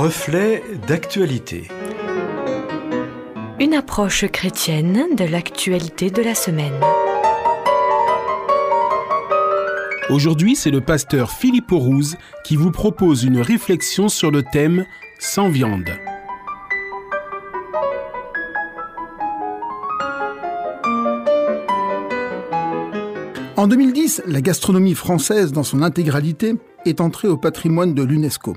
Reflet d'actualité. Une approche chrétienne de l'actualité de la semaine. Aujourd'hui, c'est le pasteur Philippe Aurouze qui vous propose une réflexion sur le thème Sans viande. En 2010, la gastronomie française dans son intégralité est entrée au patrimoine de l'UNESCO,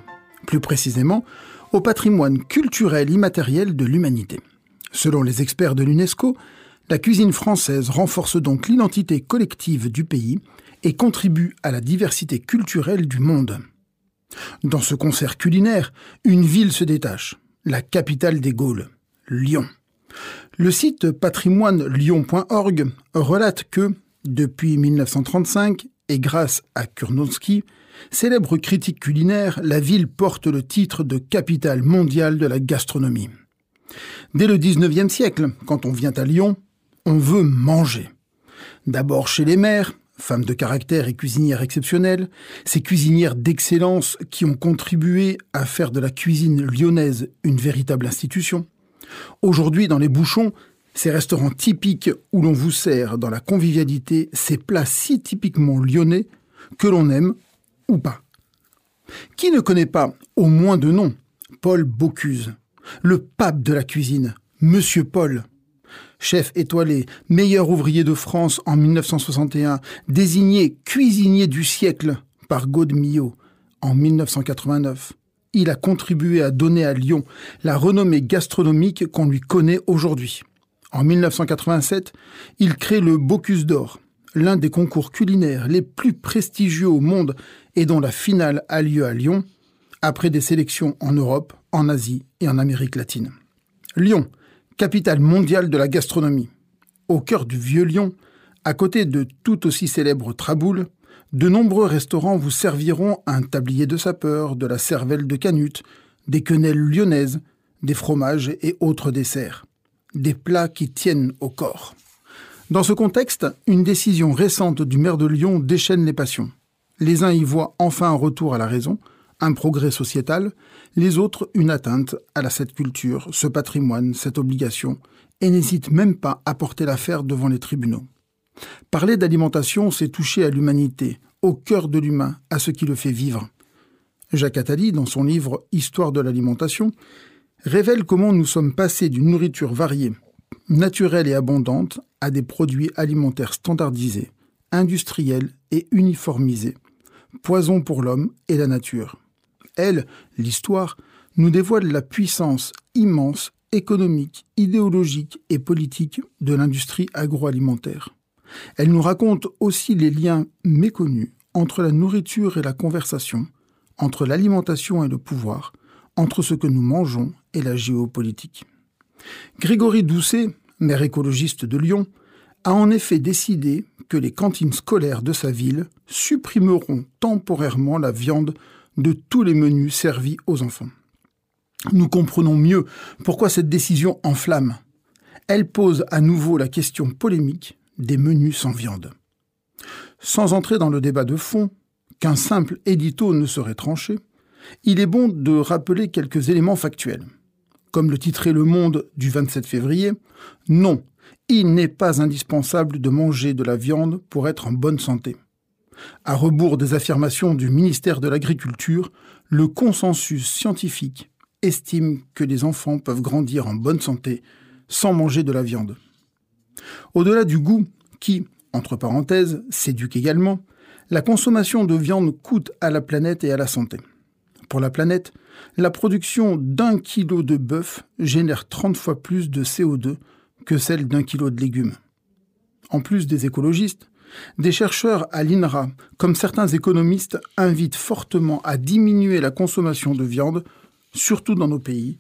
plus précisément au patrimoine culturel immatériel de l'humanité. Selon les experts de l'UNESCO, la cuisine française renforce donc l'identité collective du pays et contribue à la diversité culturelle du monde. Dans ce concert culinaire, une ville se détache, la capitale des Gaules, Lyon. Le site patrimoine-lyon.org relate que, depuis 1935, et grâce à Kurnowski, célèbre critique culinaire, la ville porte le titre de capitale mondiale de la gastronomie. Dès le 19e siècle, quand on vient à Lyon, on veut manger. D'abord chez les mères, femmes de caractère et cuisinières exceptionnelles, ces cuisinières d'excellence qui ont contribué à faire de la cuisine lyonnaise une véritable institution. Aujourd'hui, dans les bouchons, ces restaurants typiques où l'on vous sert dans la convivialité ces plats si typiquement lyonnais que l'on aime ou pas. Qui ne connaît pas, au moins de nom, Paul Bocuse, le pape de la cuisine, Monsieur Paul Chef étoilé, meilleur ouvrier de France en 1961, désigné cuisinier du siècle par Gaudemillot en 1989 il a contribué à donner à Lyon la renommée gastronomique qu'on lui connaît aujourd'hui. En 1987, il crée le Bocuse d'Or, l'un des concours culinaires les plus prestigieux au monde et dont la finale a lieu à Lyon, après des sélections en Europe, en Asie et en Amérique latine. Lyon, capitale mondiale de la gastronomie. Au cœur du vieux Lyon, à côté de tout aussi célèbre Traboul, de nombreux restaurants vous serviront un tablier de sapeur, de la cervelle de canute, des quenelles lyonnaises, des fromages et autres desserts des plats qui tiennent au corps. Dans ce contexte, une décision récente du maire de Lyon déchaîne les passions. Les uns y voient enfin un retour à la raison, un progrès sociétal, les autres une atteinte à cette culture, ce patrimoine, cette obligation, et n'hésitent même pas à porter l'affaire devant les tribunaux. Parler d'alimentation, c'est toucher à l'humanité, au cœur de l'humain, à ce qui le fait vivre. Jacques Attali, dans son livre Histoire de l'alimentation, révèle comment nous sommes passés d'une nourriture variée, naturelle et abondante à des produits alimentaires standardisés, industriels et uniformisés, poison pour l'homme et la nature. Elle, l'histoire, nous dévoile la puissance immense économique, idéologique et politique de l'industrie agroalimentaire. Elle nous raconte aussi les liens méconnus entre la nourriture et la conversation, entre l'alimentation et le pouvoir, entre ce que nous mangeons et la géopolitique. Grégory Doucet, maire écologiste de Lyon, a en effet décidé que les cantines scolaires de sa ville supprimeront temporairement la viande de tous les menus servis aux enfants. Nous comprenons mieux pourquoi cette décision enflamme. Elle pose à nouveau la question polémique des menus sans viande. Sans entrer dans le débat de fond, qu'un simple édito ne serait tranché, il est bon de rappeler quelques éléments factuels. Comme le titrait Le Monde du 27 février, non, il n'est pas indispensable de manger de la viande pour être en bonne santé. À rebours des affirmations du ministère de l'Agriculture, le consensus scientifique estime que les enfants peuvent grandir en bonne santé sans manger de la viande. Au-delà du goût, qui, entre parenthèses, s'éduque également, la consommation de viande coûte à la planète et à la santé pour la planète, la production d'un kilo de bœuf génère 30 fois plus de CO2 que celle d'un kilo de légumes. En plus des écologistes, des chercheurs à l'INRA, comme certains économistes, invitent fortement à diminuer la consommation de viande, surtout dans nos pays,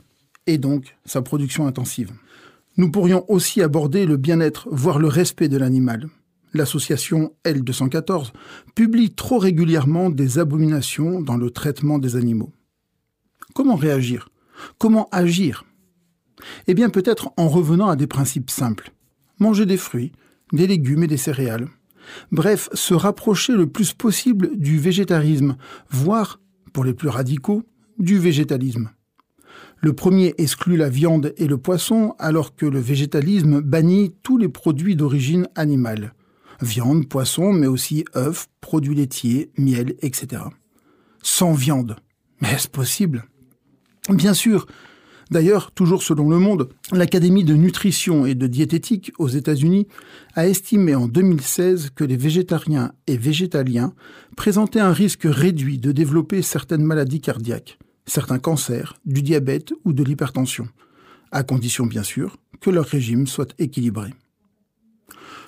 et donc sa production intensive. Nous pourrions aussi aborder le bien-être, voire le respect de l'animal l'association L214 publie trop régulièrement des abominations dans le traitement des animaux. Comment réagir? Comment agir? Eh bien peut-être en revenant à des principes simples. Manger des fruits, des légumes et des céréales. Bref, se rapprocher le plus possible du végétarisme, voire, pour les plus radicaux, du végétalisme. Le premier exclut la viande et le poisson, alors que le végétalisme bannit tous les produits d'origine animale. Viande, poisson, mais aussi œufs, produits laitiers, miel, etc. Sans viande. Mais est-ce possible? Bien sûr. D'ailleurs, toujours selon Le Monde, l'Académie de nutrition et de diététique aux États-Unis a estimé en 2016 que les végétariens et végétaliens présentaient un risque réduit de développer certaines maladies cardiaques certains cancers, du diabète ou de l'hypertension, à condition bien sûr que leur régime soit équilibré.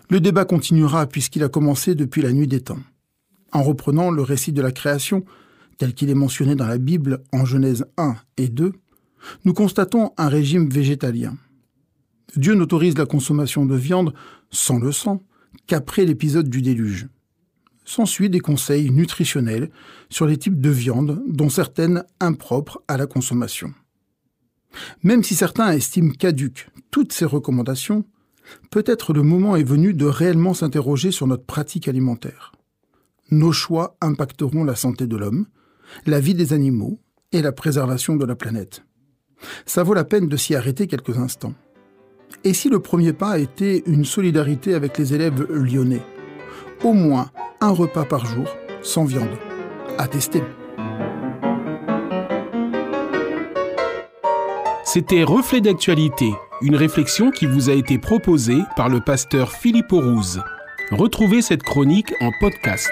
Le débat continuera puisqu'il a commencé depuis la nuit des temps. En reprenant le récit de la création, tel qu'il est mentionné dans la Bible en Genèse 1 et 2, nous constatons un régime végétalien. Dieu n'autorise la consommation de viande sans le sang qu'après l'épisode du déluge s'ensuit des conseils nutritionnels sur les types de viande, dont certaines impropres à la consommation. Même si certains estiment caduques toutes ces recommandations, peut-être le moment est venu de réellement s'interroger sur notre pratique alimentaire. Nos choix impacteront la santé de l'homme, la vie des animaux et la préservation de la planète. Ça vaut la peine de s'y arrêter quelques instants. Et si le premier pas était une solidarité avec les élèves lyonnais? Au moins un repas par jour sans viande. À tester. C'était Reflet d'actualité, une réflexion qui vous a été proposée par le pasteur Philippe Aurouze. Retrouvez cette chronique en podcast.